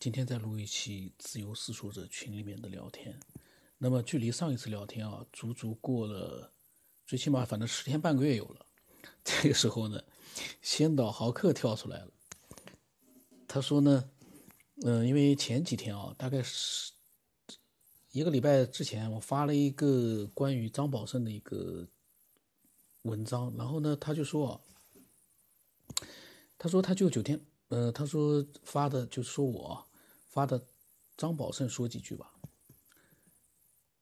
今天在录一期自由思索者群里面的聊天。那么距离上一次聊天啊，足足过了最起码反正十天半个月有了。这个时候呢，先导豪客跳出来了。他说呢，嗯，因为前几天啊，大概是一个礼拜之前，我发了一个关于张宝胜的一个文章，然后呢，他就说，他说他就酒店，呃，他说发的就说我发的张宝胜说几句吧。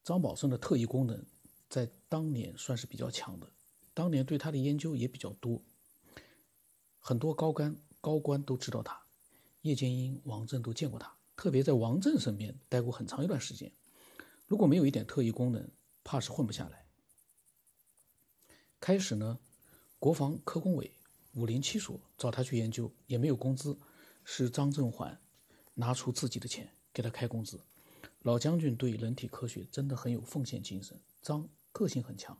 张宝胜的特异功能在当年算是比较强的。当年对他的研究也比较多，很多高官高官都知道他，叶剑英、王震都见过他，特别在王震身边待过很长一段时间。如果没有一点特异功能，怕是混不下来。开始呢，国防科工委五零七所找他去研究，也没有工资，是张振环拿出自己的钱给他开工资。老将军对人体科学真的很有奉献精神，张个性很强。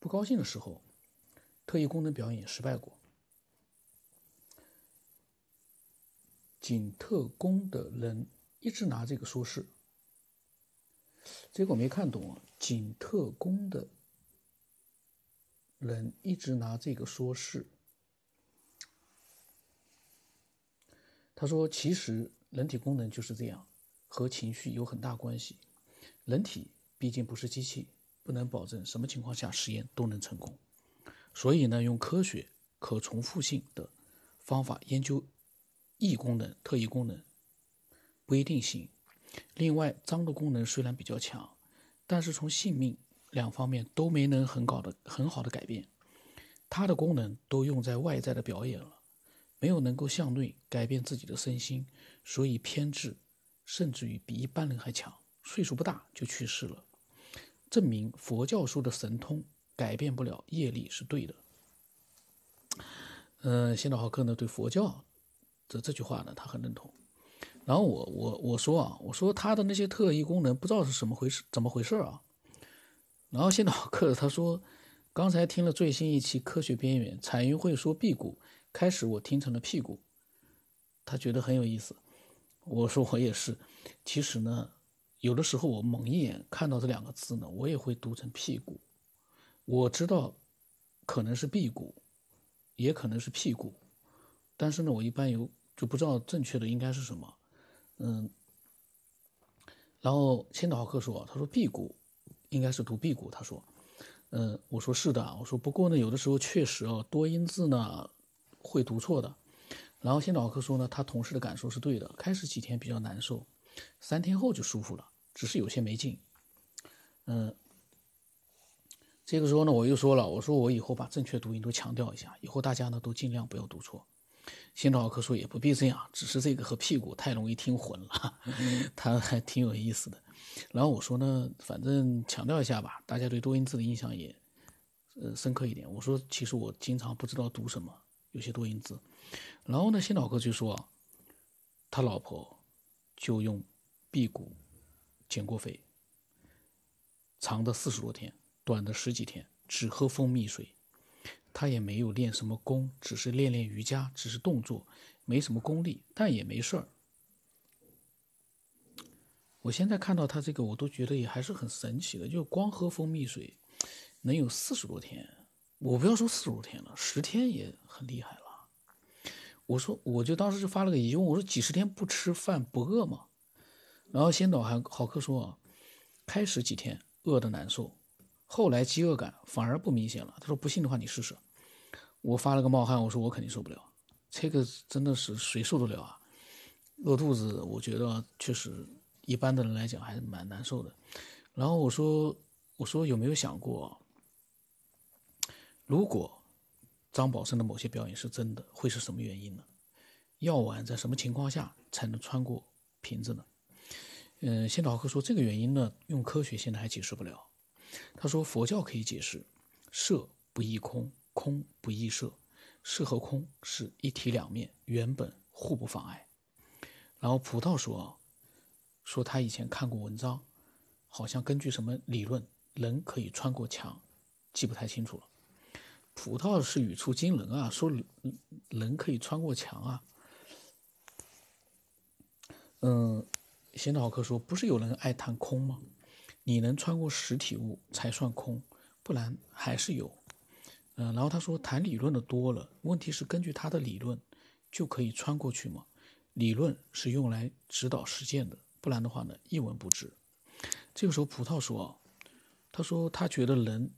不高兴的时候，特异功能表演失败过。景特工的人一直拿这个说事，结果没看懂啊。景特工的人一直拿这个说事，他说：“其实人体功能就是这样，和情绪有很大关系。人体毕竟不是机器。”不能保证什么情况下实验都能成功，所以呢，用科学、可重复性的方法研究异功能、特异功能不一定行。另外，脏的功能虽然比较强，但是从性命两方面都没能很搞的很好的改变。它的功能都用在外在的表演了，没有能够向内改变自己的身心，所以偏执甚至于比一般人还强。岁数不大就去世了。证明佛教说的神通改变不了业力是对的。嗯，现在豪克呢对佛教这这句话呢他很认同。然后我我我说啊，我说他的那些特异功能不知道是什么回事，怎么回事啊？然后现在豪克他说，刚才听了最新一期科学边缘，彩云会说辟谷，开始我听成了屁股，他觉得很有意思。我说我也是，其实呢。有的时候我猛一眼看到这两个字呢，我也会读成屁股。我知道可能是辟谷，也可能是屁股，但是呢，我一般有就不知道正确的应该是什么。嗯，然后千岛客说，他说辟谷应该是读辟谷。他说，嗯，我说是的，我说不过呢，有的时候确实哦，多音字呢会读错的。然后千岛客说呢，他同事的感受是对的，开始几天比较难受。三天后就舒服了，只是有些没劲。嗯，这个时候呢，我又说了，我说我以后把正确读音都强调一下，以后大家呢都尽量不要读错。新导科说也不必这样，只是这个和屁股太容易听混了，他还挺有意思的。然后我说呢，反正强调一下吧，大家对多音字的印象也呃深刻一点。我说其实我经常不知道读什么，有些多音字。然后呢，新导科就说他老婆。就用辟谷减过肥，长的四十多天，短的十几天，只喝蜂蜜水。他也没有练什么功，只是练练瑜伽，只是动作，没什么功力，但也没事儿。我现在看到他这个，我都觉得也还是很神奇的，就光喝蜂蜜水能有四十多天。我不要说四十天了，十天也很厉害了。我说，我就当时就发了个疑问，我说几十天不吃饭不饿吗？然后先导还好客说，开始几天饿的难受，后来饥饿感反而不明显了。他说不信的话你试试。我发了个冒汗，我说我肯定受不了，这个真的是谁受得了啊？饿肚子，我觉得确实一般的人来讲还是蛮难受的。然后我说，我说有没有想过，如果？张宝胜的某些表演是真的，会是什么原因呢？药丸在什么情况下才能穿过瓶子呢？嗯，先导客说这个原因呢，用科学现在还解释不了。他说佛教可以解释，色不异空，空不异色，色和空是一体两面，原本互不妨碍。然后葡萄说，说他以前看过文章，好像根据什么理论，人可以穿过墙，记不太清楚了。葡萄是语出惊人啊，说人可以穿过墙啊。嗯，先导课说，不是有人爱谈空吗？你能穿过实体物才算空，不然还是有。嗯，然后他说，谈理论的多了，问题是根据他的理论就可以穿过去吗？理论是用来指导实践的，不然的话呢，一文不值。这个时候，葡萄说：“他说他觉得人，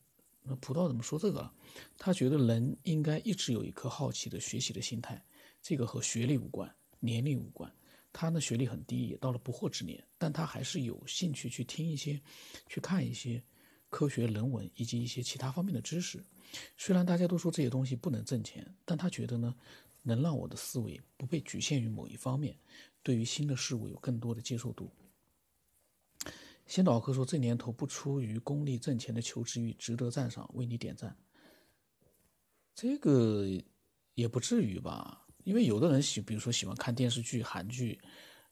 那葡萄怎么说这个？他觉得人应该一直有一颗好奇的学习的心态，这个和学历无关，年龄无关。他呢学历很低，也到了不惑之年，但他还是有兴趣去听一些，去看一些科学人文以及一些其他方面的知识。虽然大家都说这些东西不能挣钱，但他觉得呢，能让我的思维不被局限于某一方面，对于新的事物有更多的接受度。”先导课说：“这年头不出于功利挣钱的求知欲，值得赞赏，为你点赞。”这个也不至于吧？因为有的人喜，比如说喜欢看电视剧、韩剧、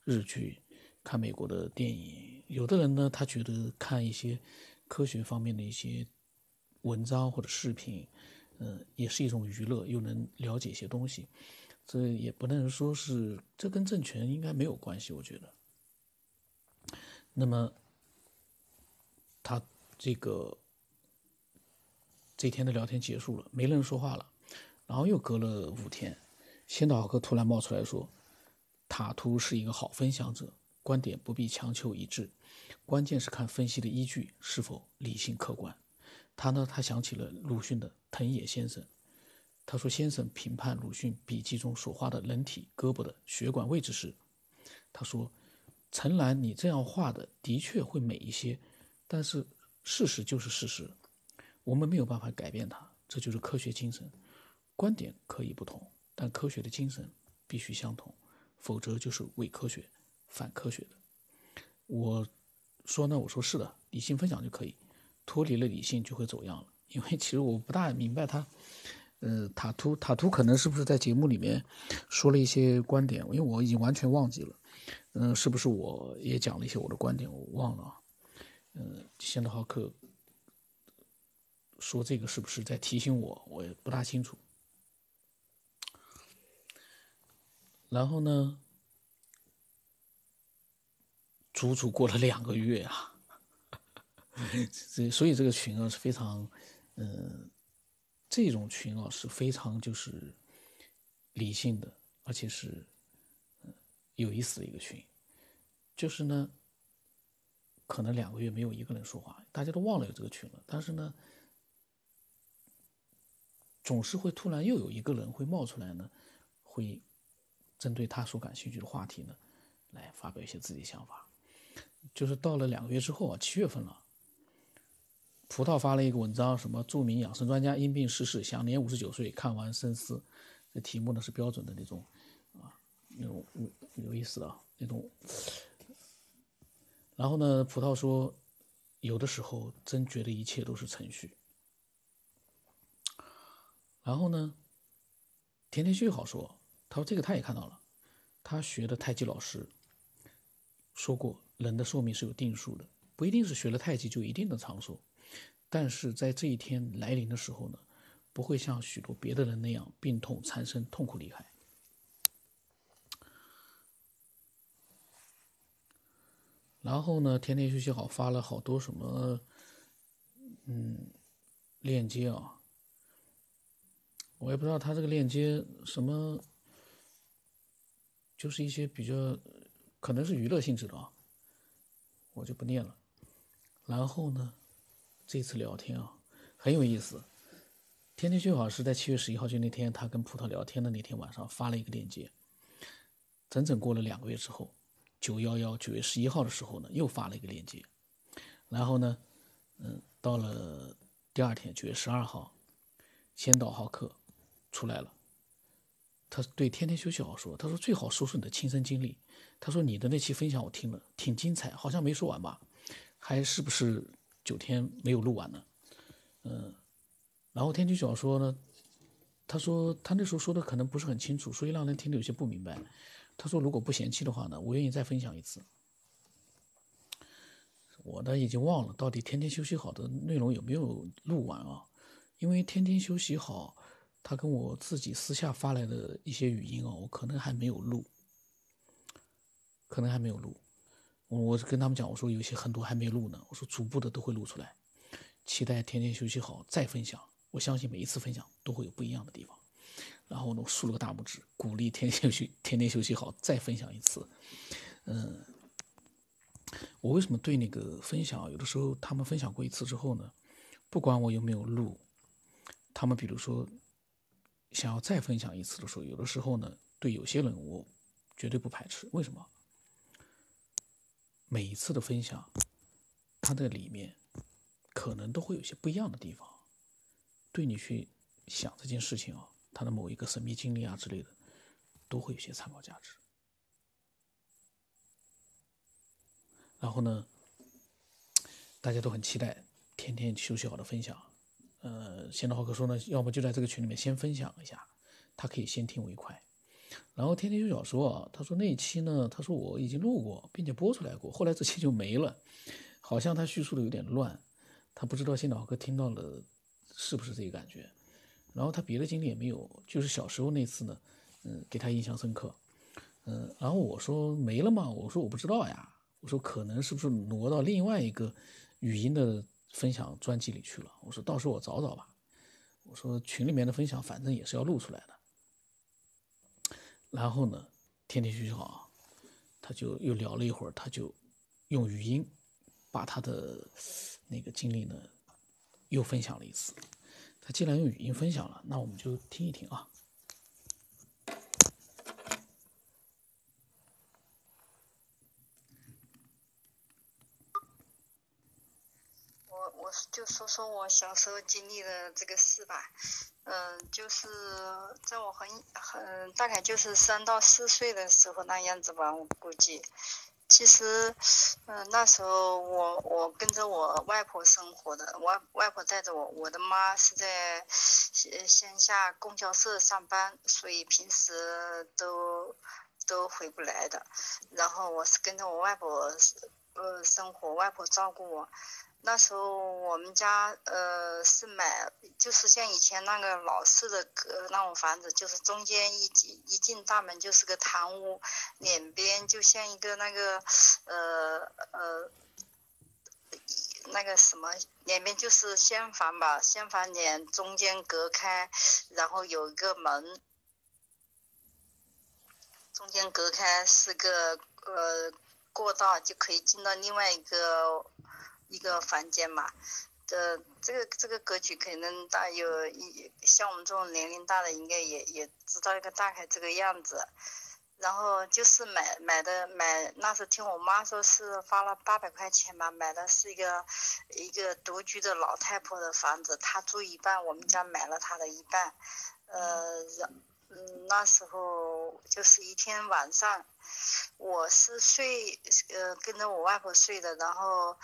日剧，看美国的电影；有的人呢，他觉得看一些科学方面的一些文章或者视频，嗯，也是一种娱乐，又能了解一些东西。这也不能说是这跟政权应该没有关系，我觉得。那么。这个这天的聊天结束了，没人说话了。然后又隔了五天，先导哥突然冒出来说：“塔图是一个好分享者，观点不必强求一致，关键是看分析的依据是否理性客观。”他呢，他想起了鲁迅的藤野先生。他说：“先生评判鲁迅笔记中所画的人体胳膊的血管位置时，他说：‘陈兰，你这样画的的确会美一些。’”但是事实就是事实，我们没有办法改变它，这就是科学精神。观点可以不同，但科学的精神必须相同，否则就是伪科学、反科学的。我说呢，我说是的，理性分享就可以，脱离了理性就会走样了。因为其实我不大明白他，呃，塔图塔图可能是不是在节目里面说了一些观点，因为我已经完全忘记了。嗯，是不是我也讲了一些我的观点，我忘了。嗯，先德浩克说这个是不是在提醒我？我也不大清楚。然后呢，足足过了两个月啊，这所以这个群啊是非常，嗯，这种群啊是非常就是理性的，而且是有意思的一个群，就是呢。可能两个月没有一个人说话，大家都忘了有这个群了。但是呢，总是会突然又有一个人会冒出来呢，会针对他所感兴趣的话题呢，来发表一些自己想法。就是到了两个月之后啊，七月份了，葡萄发了一个文章，什么著名养生专家因病逝世，享年五十九岁，看完深思。这题目呢是标准的那种啊，那种有意思的那种。然后呢，葡萄说，有的时候真觉得一切都是程序。然后呢，甜甜旭好说，他说这个他也看到了，他学的太极老师说过，人的寿命是有定数的，不一定是学了太极就一定能长寿，但是在这一天来临的时候呢，不会像许多别的人那样病痛缠身、痛苦厉害。然后呢，天天休息好发了好多什么，嗯，链接啊，我也不知道他这个链接什么，就是一些比较可能是娱乐性质的啊，我就不念了。然后呢，这次聊天啊很有意思，天天休息好是在七月十一号就那天他跟葡萄聊天的那天晚上发了一个链接，整整过了两个月之后。九幺幺九月十一号的时候呢，又发了一个链接，然后呢，嗯，到了第二天九月十二号，先导浩克出来了，他对天天休息好说，他说最好说说你的亲身经历，他说你的那期分享我听了挺精彩，好像没说完吧，还是不是九天没有录完呢？嗯，然后天天小说呢，他说他那时候说的可能不是很清楚，所以让人听得有些不明白。他说：“如果不嫌弃的话呢，我愿意再分享一次。我呢已经忘了到底天天休息好的内容有没有录完啊？因为天天休息好，他跟我自己私下发来的一些语音啊，我可能还没有录。可能还没有录。我我跟他们讲，我说有些很多还没录呢，我说逐步的都会录出来。期待天天休息好再分享，我相信每一次分享都会有不一样的地方。然后呢，我竖了个大拇指，鼓励天天休息，天天休息好再分享一次。嗯，我为什么对那个分享，有的时候他们分享过一次之后呢，不管我有没有录，他们比如说想要再分享一次的时候，有的时候呢，对有些人我绝对不排斥。为什么？每一次的分享，它的里面可能都会有些不一样的地方，对你去想这件事情啊，他的某一个神秘经历啊之类的，都会有些参考价值。然后呢，大家都很期待天天休息好的分享。呃，先导浩哥说呢，要么就在这个群里面先分享一下，他可以先听为快。然后天天就小说啊，他说那一期呢，他说我已经录过，并且播出来过，后来这期就没了，好像他叙述的有点乱，他不知道新老哥听到了是不是这个感觉。然后他别的经历也没有，就是小时候那次呢，嗯，给他印象深刻，嗯，然后我说没了吗？我说我不知道呀，我说可能是不是挪到另外一个语音的分享专辑里去了？我说到时候我找找吧，我说群里面的分享反正也是要录出来的。然后呢，天天学习好，他就又聊了一会儿，他就用语音把他的那个经历呢又分享了一次。既然用语音分享了，那我们就听一听啊。我我就说说我小时候经历的这个事吧。嗯，就是在我很很大概就是三到四岁的时候那样子吧，我估计。其实，嗯，那时候我我跟着我外婆生活的，外外婆带着我，我的妈是在呃乡下供销社上班，所以平时都都回不来的。然后我是跟着我外婆呃生活，外婆照顾我。那时候我们家呃是买，就是像以前那个老式的呃那种房子，就是中间一进一进大门就是个堂屋，两边就像一个那个呃呃那个什么，两边就是厢房吧，厢房两中间隔开，然后有一个门，中间隔开是个呃过道，就可以进到另外一个。一个房间嘛，这这个这个格局可能大有一像我们这种年龄大的应该也也知道一个大概这个样子，然后就是买买的买那时候听我妈说是花了八百块钱吧，买的是一个一个独居的老太婆的房子，她住一半，我们家买了她的一半，呃，嗯那时候就是一天晚上，我是睡呃跟着我外婆睡的，然后。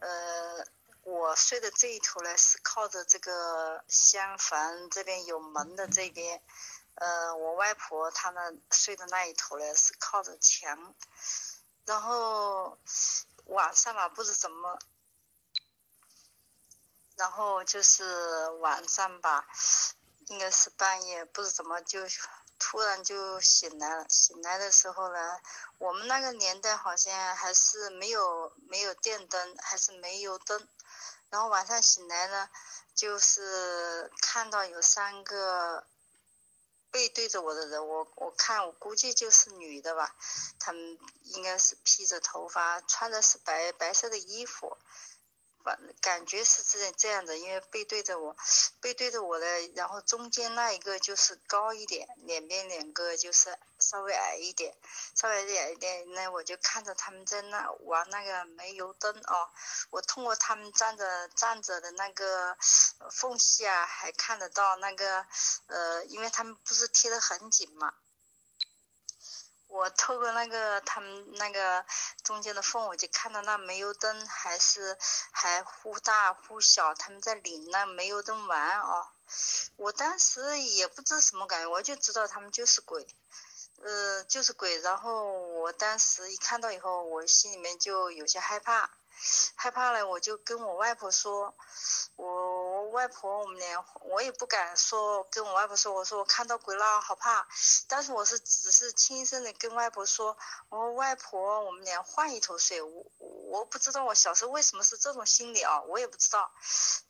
呃，我睡的这一头呢是靠着这个厢房这边有门的这边，呃，我外婆她们睡的那一头呢是靠着墙，然后晚上嘛不知怎么，然后就是晚上吧，应该是半夜不知怎么就。突然就醒来了，醒来的时候呢，我们那个年代好像还是没有没有电灯，还是煤油灯。然后晚上醒来呢，就是看到有三个背对着我的人，我我看我估计就是女的吧，她们应该是披着头发，穿的是白白色的衣服。感觉是这这样的，因为背对着我，背对着我的，然后中间那一个就是高一点，两边两个就是稍微矮一点，稍微矮一点，那我就看着他们在那玩那个煤油灯哦，我通过他们站着站着的那个缝隙啊，还看得到那个呃，因为他们不是贴得很紧嘛。我透过那个他们那个中间的缝，我就看到那煤油灯还是还忽大忽小，他们在领那煤油灯玩哦。我当时也不知什么感觉，我就知道他们就是鬼，呃，就是鬼。然后我当时一看到以后，我心里面就有些害怕，害怕了，我就跟我外婆说，我。外婆，我们俩我也不敢说跟我外婆说，我说我看到鬼了，好怕。但是我是只是轻声的跟外婆说，我说外婆，我们俩换一头睡。我我不知道我小时候为什么是这种心理啊，我也不知道。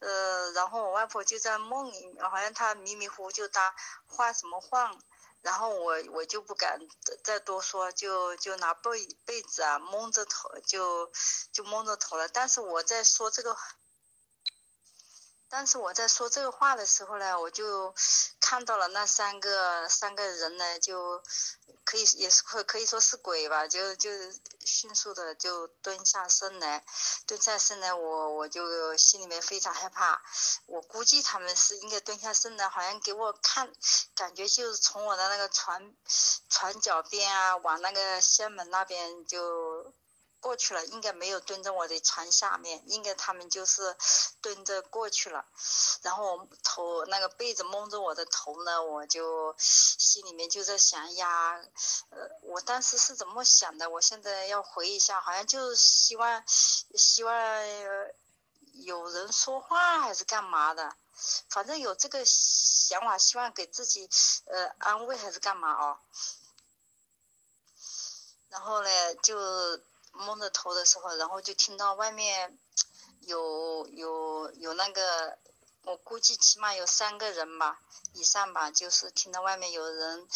呃，然后我外婆就在梦里，好像她迷迷糊糊就答换什么换。然后我我就不敢再多说，就就拿被被子啊蒙着头，就就蒙着头了。但是我在说这个，但是我在说这个话的时候呢，我就看到了那三个三个人呢，就。可以也是可可以说是鬼吧，就就迅速的就蹲下身来，蹲下身来，我我就心里面非常害怕。我估计他们是应该蹲下身来，好像给我看，感觉就是从我的那个船船脚边啊，往那个仙门那边就。过去了，应该没有蹲在我的床下面，应该他们就是蹲着过去了。然后我头那个被子蒙着我的头呢，我就心里面就在想呀，呃，我当时是怎么想的？我现在要回忆一下，好像就是希望希望有人说话还是干嘛的，反正有这个想法，希望给自己呃安慰还是干嘛哦。然后呢，就。蒙着头的时候，然后就听到外面有有有那个，我估计起码有三个人吧。以上吧，就是听到外面有人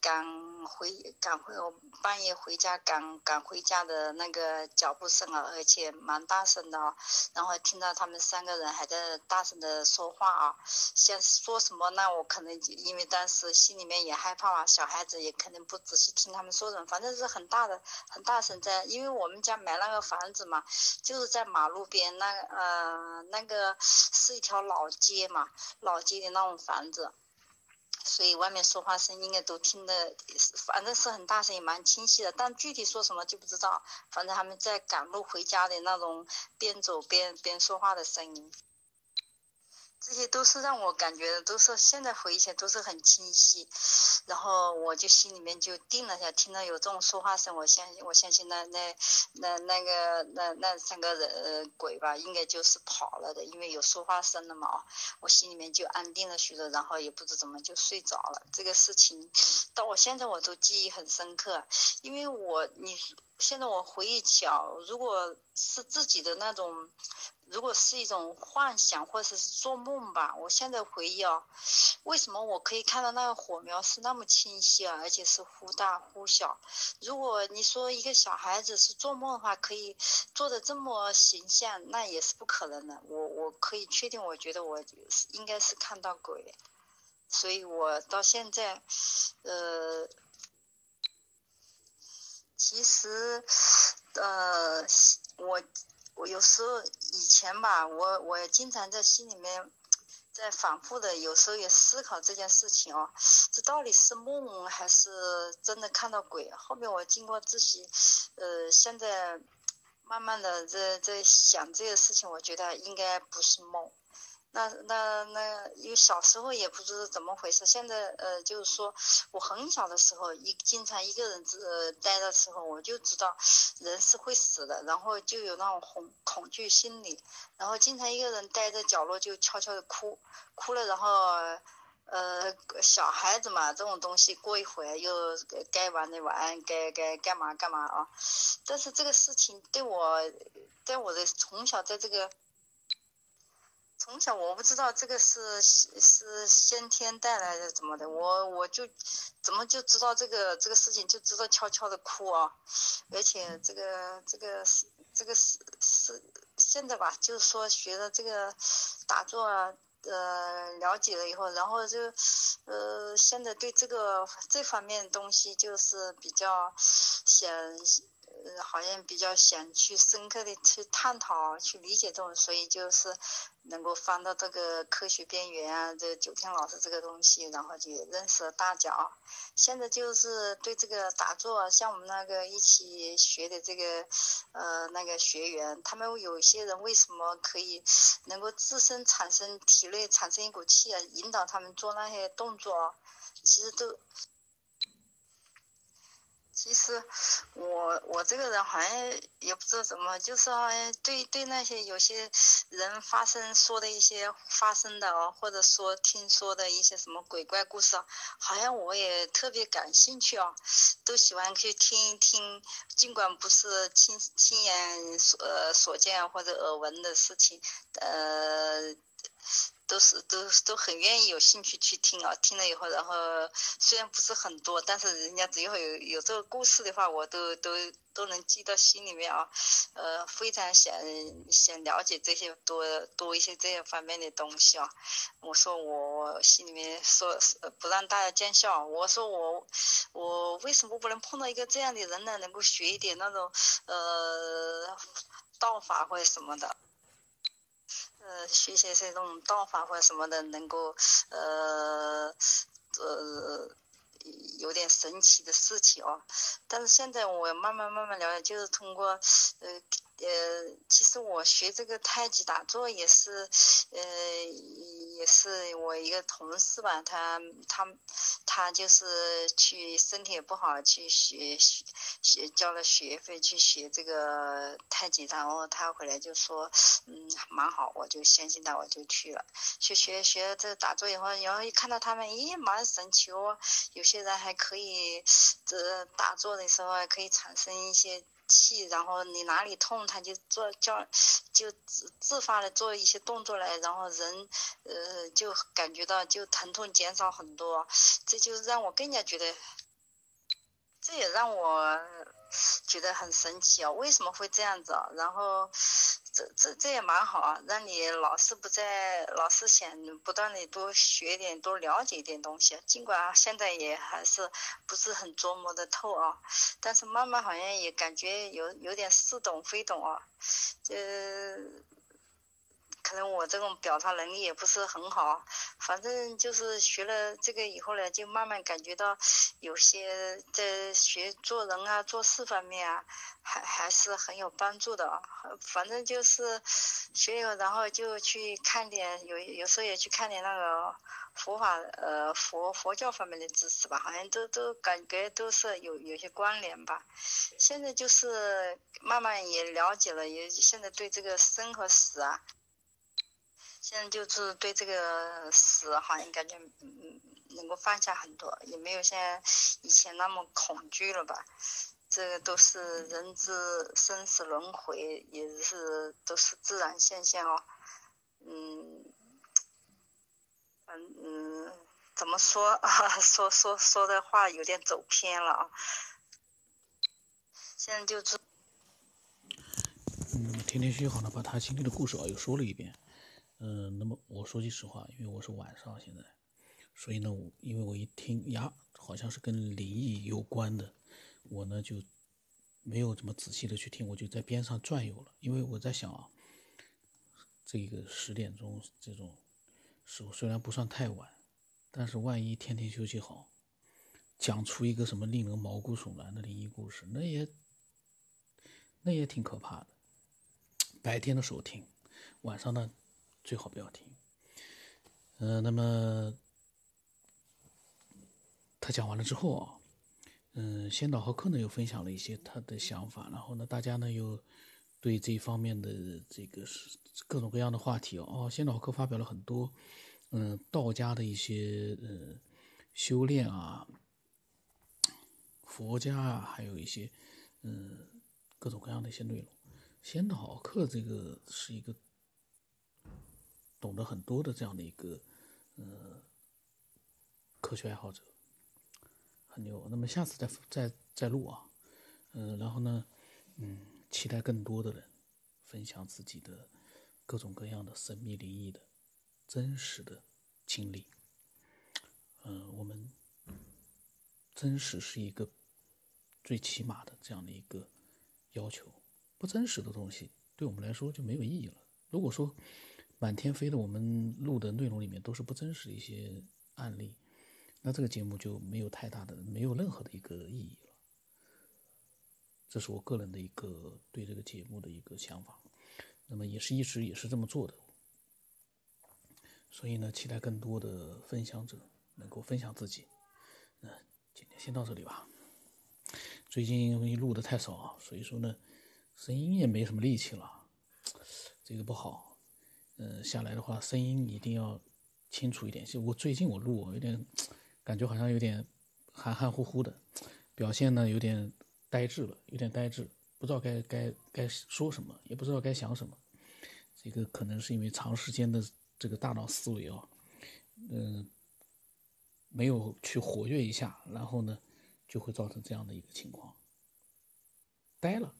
赶回赶回我半夜回家赶赶回家的那个脚步声啊，而且蛮大声的啊。然后听到他们三个人还在大声的说话啊，想说什么那我可能因为当时心里面也害怕嘛，小孩子也肯定不仔细听他们说什么，反正是很大的很大声在，因为我们家买那个房子嘛，就是在马路边那呃那个是一条老街嘛，老街的那种房子。所以外面说话声应该都听得，反正是很大声，也蛮清晰的。但具体说什么就不知道。反正他们在赶路回家的那种，边走边边说话的声音。这些都是让我感觉的，都是现在回忆起来都是很清晰，然后我就心里面就定了下，听到有这种说话声，我相信我相信那那那那个那那三个人鬼吧，应该就是跑了的，因为有说话声了嘛，我心里面就安定了许多，然后也不知怎么就睡着了。这个事情到我现在我都记忆很深刻，因为我你现在我回忆起啊，如果是自己的那种。如果是一种幻想或者是做梦吧，我现在回忆啊，为什么我可以看到那个火苗是那么清晰啊，而且是忽大忽小？如果你说一个小孩子是做梦的话，可以做的这么形象，那也是不可能的。我我可以确定，我觉得我应该是看到鬼，所以我到现在，呃，其实，呃，我。我有时候以前吧，我我经常在心里面，在反复的，有时候也思考这件事情哦，这到底是梦还是真的看到鬼？后面我经过自己，呃，现在慢慢的在在想这个事情，我觉得应该不是梦。那那那，因为小时候也不知道怎么回事，现在呃，就是说我很小的时候，一经常一个人呃待的时候，我就知道人是会死的，然后就有那种恐恐惧心理，然后经常一个人待在角落就悄悄的哭，哭了，然后呃小孩子嘛，这种东西过一会儿又该玩的玩，该该干嘛干嘛啊，但是这个事情对我，在我的从小在这个。从小我不知道这个是是先天带来的怎么的，我我就怎么就知道这个这个事情就知道悄悄的哭啊，而且这个这个是这个是是现在吧，就是说学的这个打坐啊，呃了解了以后，然后就呃现在对这个这方面东西就是比较想。好像比较想去深刻的去探讨、去理解这种，所以就是能够翻到这个科学边缘啊，这九天老师这个东西，然后就认识了大脚。现在就是对这个打坐，像我们那个一起学的这个呃那个学员，他们有些人为什么可以能够自身产生体内产生一股气啊，引导他们做那些动作，其实都。其实我我这个人好像也不知道怎么，就是好像对对那些有些人发生说的一些发生的哦，或者说听说的一些什么鬼怪故事，好像我也特别感兴趣哦，都喜欢去听一听，尽管不是亲亲眼所呃所见或者耳闻的事情，呃。都是都都很愿意有兴趣去听啊，听了以后，然后虽然不是很多，但是人家只要有有这个故事的话，我都都都能记到心里面啊，呃，非常想想了解这些多多一些这些方面的东西啊。我说我心里面说不让大家见笑，我说我我为什么不能碰到一个这样的人呢？能够学一点那种呃道法或者什么的。呃，学习这种道法或者什么的，能够呃呃有点神奇的事情哦。但是现在我慢慢慢慢了解，就是通过呃。呃，其实我学这个太极打坐也是，呃，也是我一个同事吧，他他他就是去身体也不好，去学学交了学费去学这个太极，然后他回来就说，嗯，蛮好，我就相信他，我就去了，去学学这个打坐以后，然后一看到他们，咦，蛮神奇哦，有现在还可以，这打坐的时候还可以产生一些。气，然后你哪里痛，他就做叫，就自自发的做一些动作来，然后人，呃，就感觉到就疼痛减少很多，这就让我更加觉得，这也让我觉得很神奇啊，为什么会这样子啊？然后。这这这也蛮好啊，让你老是不在，老是想不断的多学点，多了解一点东西。尽管现在也还是不是很琢磨的透啊，但是慢慢好像也感觉有有点似懂非懂啊，这。可能我这种表达能力也不是很好，反正就是学了这个以后呢，就慢慢感觉到有些在学做人啊、做事方面啊，还还是很有帮助的。反正就是学了，然后就去看点，有有时候也去看点那个佛法呃佛佛教方面的知识吧，好像都都感觉都是有有些关联吧。现在就是慢慢也了解了，也现在对这个生和死啊。现在就是对这个死好像感觉嗯能够放下很多，也没有像以前那么恐惧了吧？这个都是人之生死轮回，也是都是自然现象哦。嗯，嗯嗯，怎么说 啊？说说说的话有点走偏了啊。现在就是，嗯，天天虚好了，把他经历的故事啊又说了一遍。嗯，那么我说句实话，因为我是晚上现在，所以呢，我因为我一听呀，好像是跟灵异有关的，我呢就没有怎么仔细的去听，我就在边上转悠了。因为我在想啊，这个十点钟这种时候虽然不算太晚，但是万一天天休息好，讲出一个什么令人毛骨悚然的灵异故事，那也那也挺可怕的。白天的时候听，晚上呢？最好不要听。嗯，那么他讲完了之后啊，嗯，先导和克呢又分享了一些他的想法，然后呢，大家呢又对这方面的这个是各种各样的话题哦。哦，先导和克发表了很多，嗯，道家的一些呃修炼啊，佛家啊，还有一些嗯各种各样的一些内容。先导课这个是一个。懂得很多的这样的一个，呃，科学爱好者，很牛。那么下次再再再录啊，嗯，然后呢，嗯，期待更多的人分享自己的各种各样的神秘灵异的真实的经历。嗯，我们真实是一个最起码的这样的一个要求，不真实的东西对我们来说就没有意义了。如果说，满天飞的，我们录的内容里面都是不真实的一些案例，那这个节目就没有太大的、没有任何的一个意义了。这是我个人的一个对这个节目的一个想法，那么也是一直也是这么做的。所以呢，期待更多的分享者能够分享自己。那今天先到这里吧。最近因为录的太少啊，所以说呢，声音也没什么力气了，这个不好。嗯，下来的话，声音一定要清楚一点。就我最近我录有点感觉好像有点含含糊糊的，表现呢有点呆滞了，有点呆滞，不知道该该该说什么，也不知道该想什么。这个可能是因为长时间的这个大脑思维啊，嗯，没有去活跃一下，然后呢，就会造成这样的一个情况，呆了。